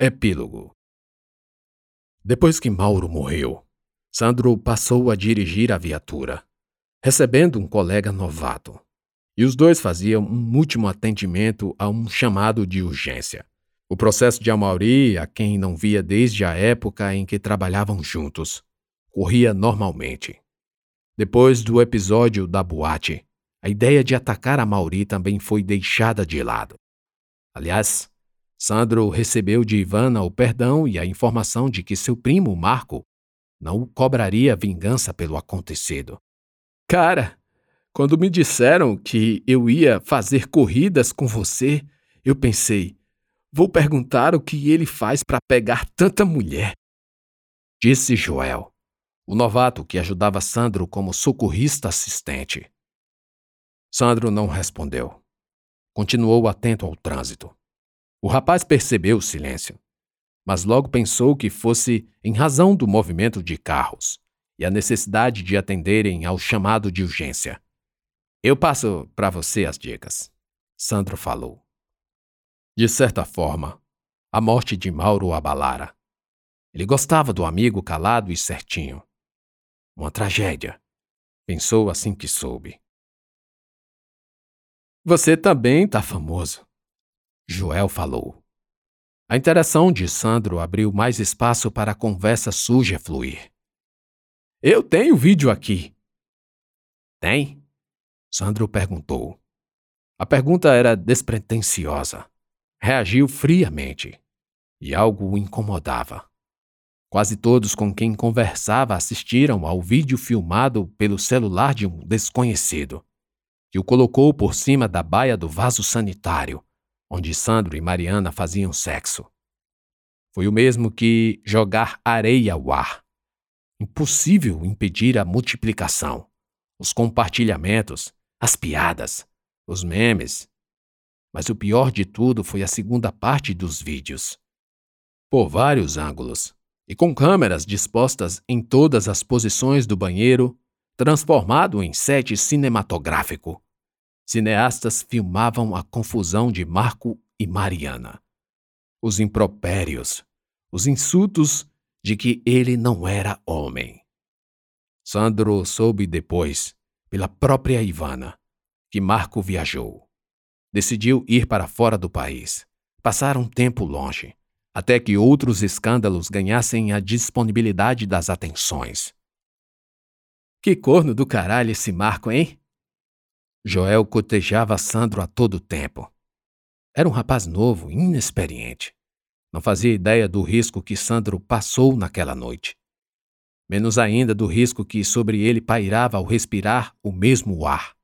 Epílogo Depois que Mauro morreu, Sandro passou a dirigir a viatura, recebendo um colega novato. E os dois faziam um último atendimento a um chamado de urgência. O processo de Amauri, a quem não via desde a época em que trabalhavam juntos, corria normalmente. Depois do episódio da boate, a ideia de atacar a Mauri também foi deixada de lado. Aliás, Sandro recebeu de Ivana o perdão e a informação de que seu primo Marco não cobraria vingança pelo acontecido. Cara, quando me disseram que eu ia fazer corridas com você, eu pensei, vou perguntar o que ele faz para pegar tanta mulher. Disse Joel, o novato que ajudava Sandro como socorrista assistente. Sandro não respondeu. Continuou atento ao trânsito. O rapaz percebeu o silêncio, mas logo pensou que fosse em razão do movimento de carros e a necessidade de atenderem ao chamado de urgência. Eu passo para você as dicas, Sandro falou. De certa forma, a morte de Mauro abalara. Ele gostava do amigo calado e certinho. Uma tragédia, pensou assim que soube. Você também tá famoso. Joel falou. A interação de Sandro abriu mais espaço para a conversa suja fluir. Eu tenho vídeo aqui. Tem? Sandro perguntou. A pergunta era despretensiosa. Reagiu friamente. E algo o incomodava. Quase todos com quem conversava assistiram ao vídeo filmado pelo celular de um desconhecido, que o colocou por cima da baia do vaso sanitário onde Sandro e Mariana faziam sexo. Foi o mesmo que jogar areia ao ar. Impossível impedir a multiplicação, os compartilhamentos, as piadas, os memes. Mas o pior de tudo foi a segunda parte dos vídeos. Por vários ângulos, e com câmeras dispostas em todas as posições do banheiro, transformado em set cinematográfico cineastas filmavam a confusão de Marco e Mariana. Os impropérios, os insultos de que ele não era homem. Sandro soube depois, pela própria Ivana, que Marco viajou. Decidiu ir para fora do país, passar um tempo longe, até que outros escândalos ganhassem a disponibilidade das atenções. Que corno do caralho esse Marco, hein? Joel cotejava Sandro a todo tempo. Era um rapaz novo, inexperiente. Não fazia ideia do risco que Sandro passou naquela noite. Menos ainda do risco que sobre ele pairava ao respirar o mesmo ar.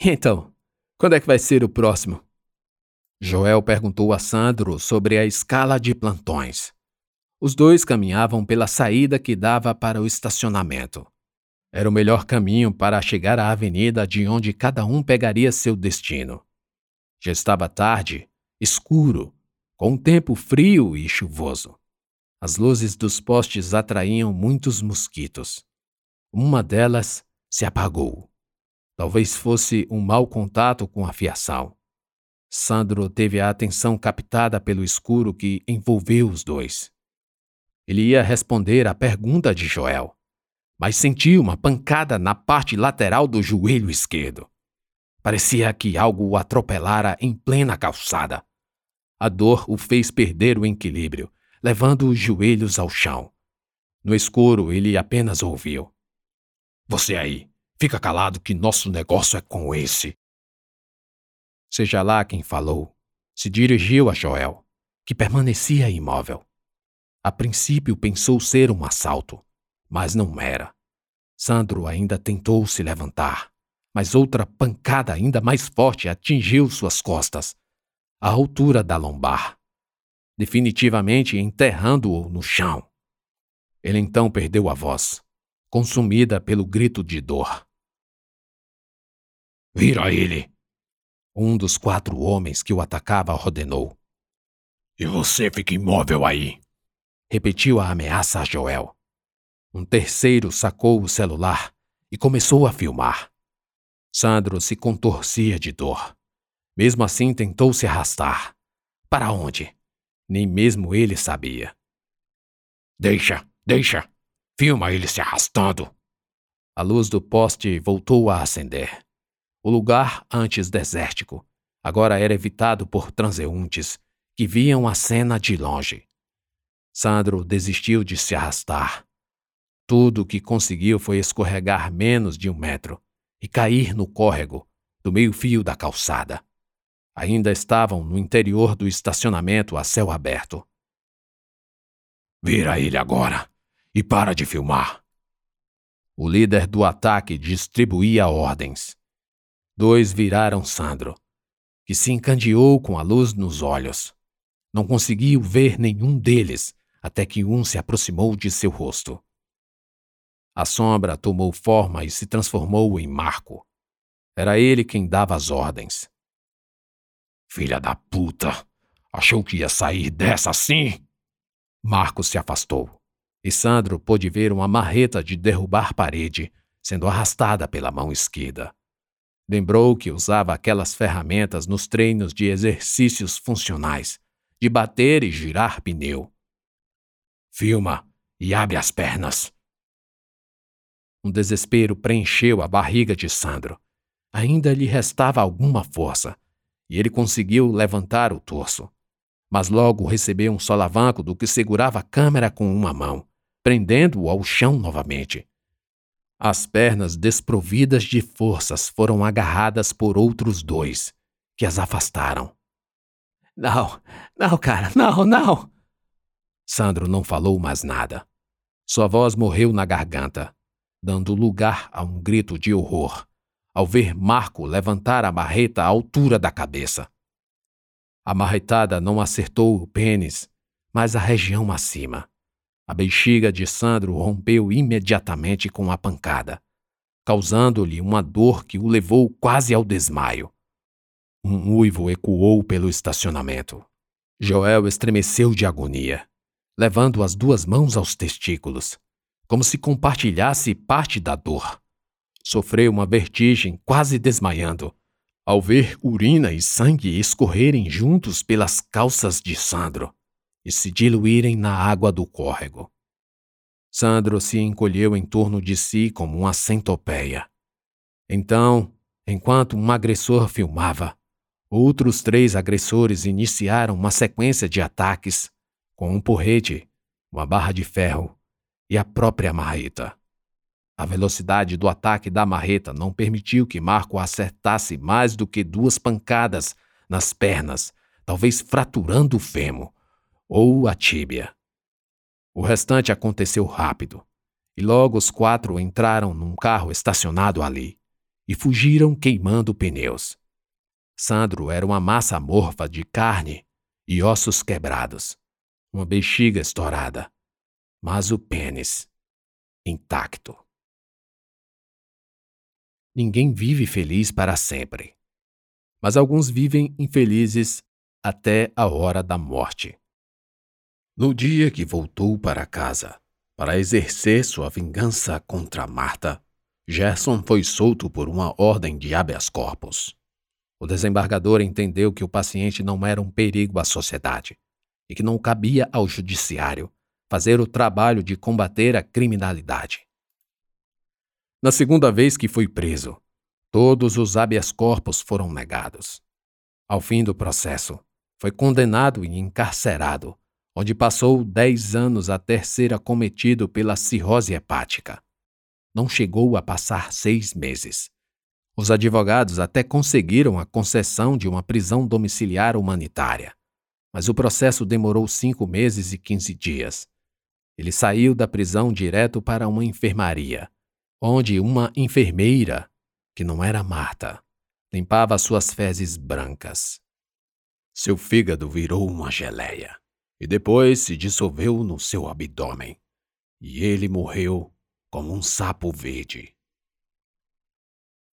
Então, quando é que vai ser o próximo? Joel perguntou a Sandro sobre a escala de plantões. Os dois caminhavam pela saída que dava para o estacionamento. Era o melhor caminho para chegar à avenida de onde cada um pegaria seu destino. Já estava tarde, escuro, com um tempo frio e chuvoso. As luzes dos postes atraíam muitos mosquitos. Uma delas se apagou. Talvez fosse um mau contato com a fiação. Sandro teve a atenção captada pelo escuro que envolveu os dois. Ele ia responder à pergunta de Joel mas senti uma pancada na parte lateral do joelho esquerdo. Parecia que algo o atropelara em plena calçada. A dor o fez perder o equilíbrio, levando os joelhos ao chão. No escuro, ele apenas ouviu: Você aí, fica calado que nosso negócio é com esse. Seja lá quem falou, se dirigiu a Joel, que permanecia imóvel. A princípio pensou ser um assalto mas não era. Sandro ainda tentou se levantar, mas outra pancada ainda mais forte atingiu suas costas, à altura da lombar, definitivamente enterrando-o no chão. Ele então perdeu a voz, consumida pelo grito de dor. Vira ele! Um dos quatro homens que o atacava ordenou. E você fica imóvel aí! Repetiu a ameaça a Joel. Um terceiro sacou o celular e começou a filmar. Sandro se contorcia de dor. Mesmo assim, tentou se arrastar. Para onde? Nem mesmo ele sabia. Deixa, deixa! Filma ele se arrastando! A luz do poste voltou a acender. O lugar, antes desértico, agora era evitado por transeuntes que viam a cena de longe. Sandro desistiu de se arrastar. Tudo o que conseguiu foi escorregar menos de um metro e cair no córrego do meio-fio da calçada. Ainda estavam no interior do estacionamento a céu aberto. Vira ele agora e para de filmar. O líder do ataque distribuía ordens. Dois viraram Sandro, que se encandeou com a luz nos olhos. Não conseguiu ver nenhum deles até que um se aproximou de seu rosto. A sombra tomou forma e se transformou em Marco. Era ele quem dava as ordens. Filha da puta! Achou que ia sair dessa assim? Marco se afastou, e Sandro pôde ver uma marreta de derrubar parede sendo arrastada pela mão esquerda. Lembrou que usava aquelas ferramentas nos treinos de exercícios funcionais, de bater e girar pneu. Filma e abre as pernas. Um desespero preencheu a barriga de Sandro. Ainda lhe restava alguma força, e ele conseguiu levantar o torso. Mas logo recebeu um solavanco do que segurava a câmera com uma mão, prendendo-o ao chão novamente. As pernas desprovidas de forças foram agarradas por outros dois, que as afastaram. Não, não, cara, não, não! Sandro não falou mais nada. Sua voz morreu na garganta, dando lugar a um grito de horror ao ver Marco levantar a marreta à altura da cabeça. A marretada não acertou o pênis, mas a região acima. A bexiga de Sandro rompeu imediatamente com a pancada, causando-lhe uma dor que o levou quase ao desmaio. Um uivo ecoou pelo estacionamento. Joel estremeceu de agonia, levando as duas mãos aos testículos, como se compartilhasse parte da dor sofreu uma vertigem, quase desmaiando, ao ver urina e sangue escorrerem juntos pelas calças de Sandro e se diluírem na água do córrego. Sandro se encolheu em torno de si como uma centopeia. Então, enquanto um agressor filmava, outros três agressores iniciaram uma sequência de ataques com um porrete, uma barra de ferro e a própria marreta. A velocidade do ataque da marreta não permitiu que Marco acertasse mais do que duas pancadas nas pernas, talvez fraturando o fêmur ou a tíbia. O restante aconteceu rápido, e logo os quatro entraram num carro estacionado ali e fugiram queimando pneus. Sandro era uma massa amorfa de carne e ossos quebrados, uma bexiga estourada, mas o pênis intacto. Ninguém vive feliz para sempre. Mas alguns vivem infelizes até a hora da morte. No dia que voltou para casa para exercer sua vingança contra Marta, Gerson foi solto por uma ordem de habeas corpus. O desembargador entendeu que o paciente não era um perigo à sociedade e que não cabia ao judiciário fazer o trabalho de combater a criminalidade. Na segunda vez que foi preso, todos os habeas corpus foram negados. Ao fim do processo, foi condenado e encarcerado, onde passou dez anos até ser acometido pela cirrose hepática. Não chegou a passar seis meses. Os advogados até conseguiram a concessão de uma prisão domiciliar humanitária, mas o processo demorou cinco meses e quinze dias. Ele saiu da prisão direto para uma enfermaria onde uma enfermeira, que não era Marta, limpava suas fezes brancas. Seu fígado virou uma geleia e depois se dissolveu no seu abdômen, e ele morreu como um sapo verde.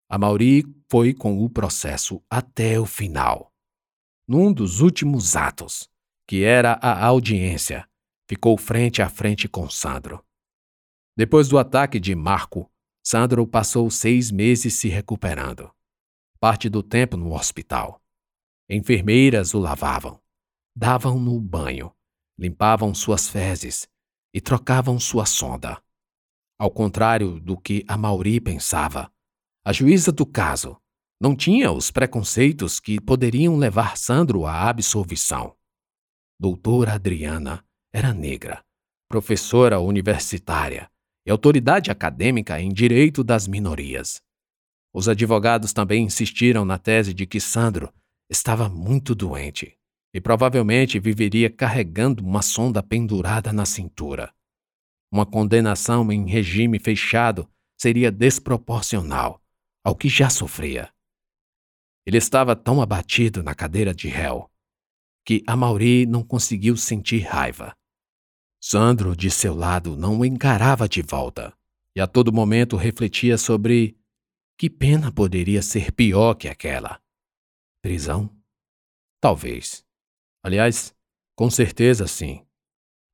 A Mauri foi com o processo até o final. Num dos últimos atos, que era a audiência, ficou frente a frente com Sandro. Depois do ataque de Marco, Sandro passou seis meses se recuperando. Parte do tempo no hospital. Enfermeiras o lavavam, davam-no banho, limpavam suas fezes e trocavam sua sonda. Ao contrário do que a Mauri pensava, a juíza do caso não tinha os preconceitos que poderiam levar Sandro à absolvição. Doutora Adriana era negra, professora universitária e autoridade acadêmica em direito das minorias. Os advogados também insistiram na tese de que Sandro estava muito doente e provavelmente viveria carregando uma sonda pendurada na cintura. Uma condenação em regime fechado seria desproporcional ao que já sofria. Ele estava tão abatido na cadeira de réu que a Mauri não conseguiu sentir raiva. Sandro, de seu lado, não o encarava de volta e a todo momento refletia sobre que pena poderia ser pior que aquela. Prisão? Talvez. Aliás, com certeza sim.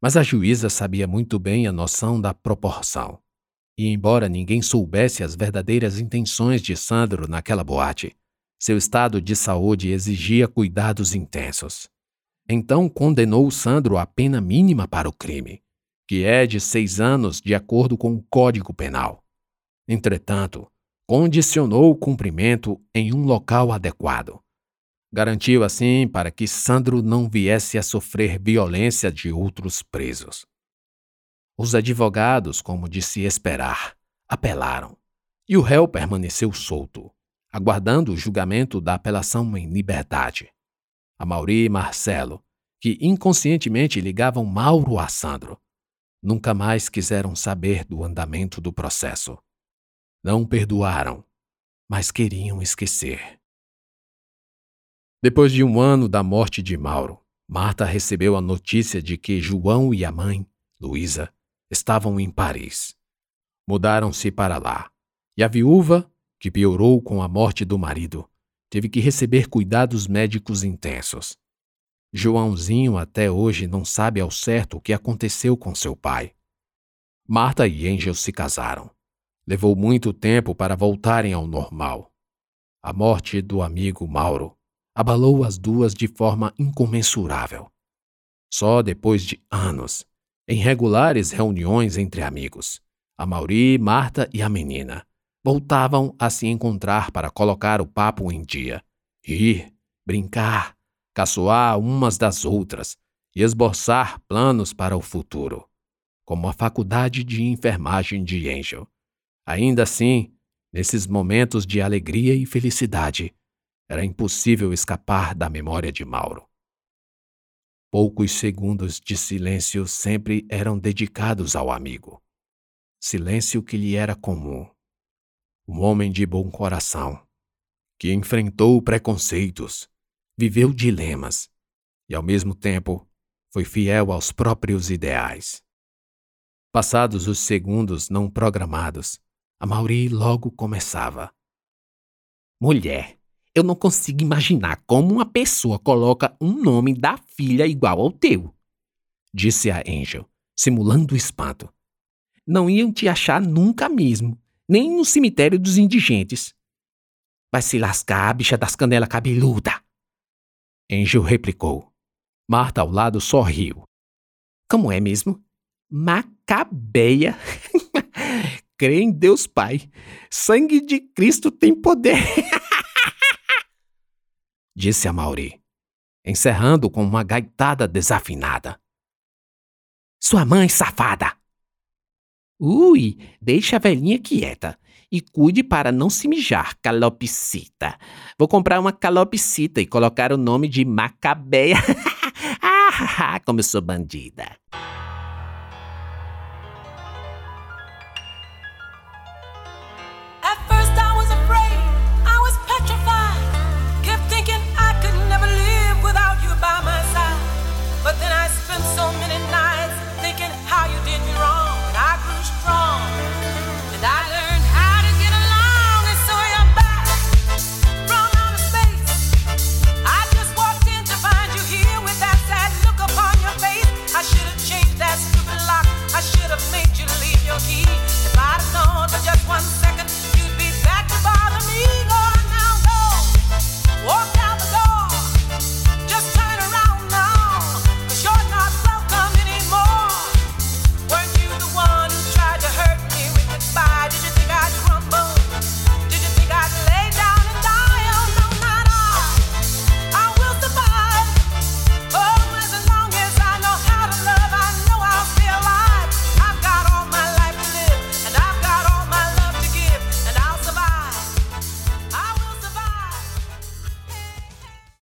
Mas a juíza sabia muito bem a noção da proporção. E embora ninguém soubesse as verdadeiras intenções de Sandro naquela boate, seu estado de saúde exigia cuidados intensos. Então condenou Sandro à pena mínima para o crime, que é de seis anos de acordo com o Código Penal. Entretanto, condicionou o cumprimento em um local adequado. Garantiu assim para que Sandro não viesse a sofrer violência de outros presos. Os advogados, como de se esperar, apelaram, e o réu permaneceu solto aguardando o julgamento da apelação em liberdade. A Mauri e Marcelo, que inconscientemente ligavam Mauro a Sandro, nunca mais quiseram saber do andamento do processo. Não perdoaram, mas queriam esquecer. Depois de um ano da morte de Mauro, Marta recebeu a notícia de que João e a mãe, Luísa, estavam em Paris. Mudaram-se para lá, e a viúva que piorou com a morte do marido, teve que receber cuidados médicos intensos. Joãozinho até hoje não sabe ao certo o que aconteceu com seu pai. Marta e Angel se casaram. Levou muito tempo para voltarem ao normal. A morte do amigo Mauro abalou as duas de forma incomensurável. Só depois de anos, em regulares reuniões entre amigos, a Mauri, Marta e a menina voltavam a se encontrar para colocar o papo em dia, rir, brincar, caçoar umas das outras e esboçar planos para o futuro, como a faculdade de enfermagem de Angel. Ainda assim, nesses momentos de alegria e felicidade, era impossível escapar da memória de Mauro. Poucos segundos de silêncio sempre eram dedicados ao amigo. Silêncio que lhe era comum um homem de bom coração, que enfrentou preconceitos, viveu dilemas e, ao mesmo tempo, foi fiel aos próprios ideais. Passados os segundos não programados, a Mauri logo começava. Mulher, eu não consigo imaginar como uma pessoa coloca um nome da filha igual ao teu, disse a Angel, simulando espanto. Não iam te achar nunca mesmo nem no cemitério dos indigentes. Vai se lascar, a bicha das canelas cabeluda. Angel replicou. Marta ao lado sorriu. Como é mesmo? Macabeia. Crê em Deus Pai. Sangue de Cristo tem poder. Disse a Mauri, encerrando com uma gaitada desafinada. Sua mãe safada! Ui, deixa a velhinha quieta. E cuide para não se mijar, calopsita. Vou comprar uma calopsita e colocar o nome de Macabeia. ah, como eu sou bandida.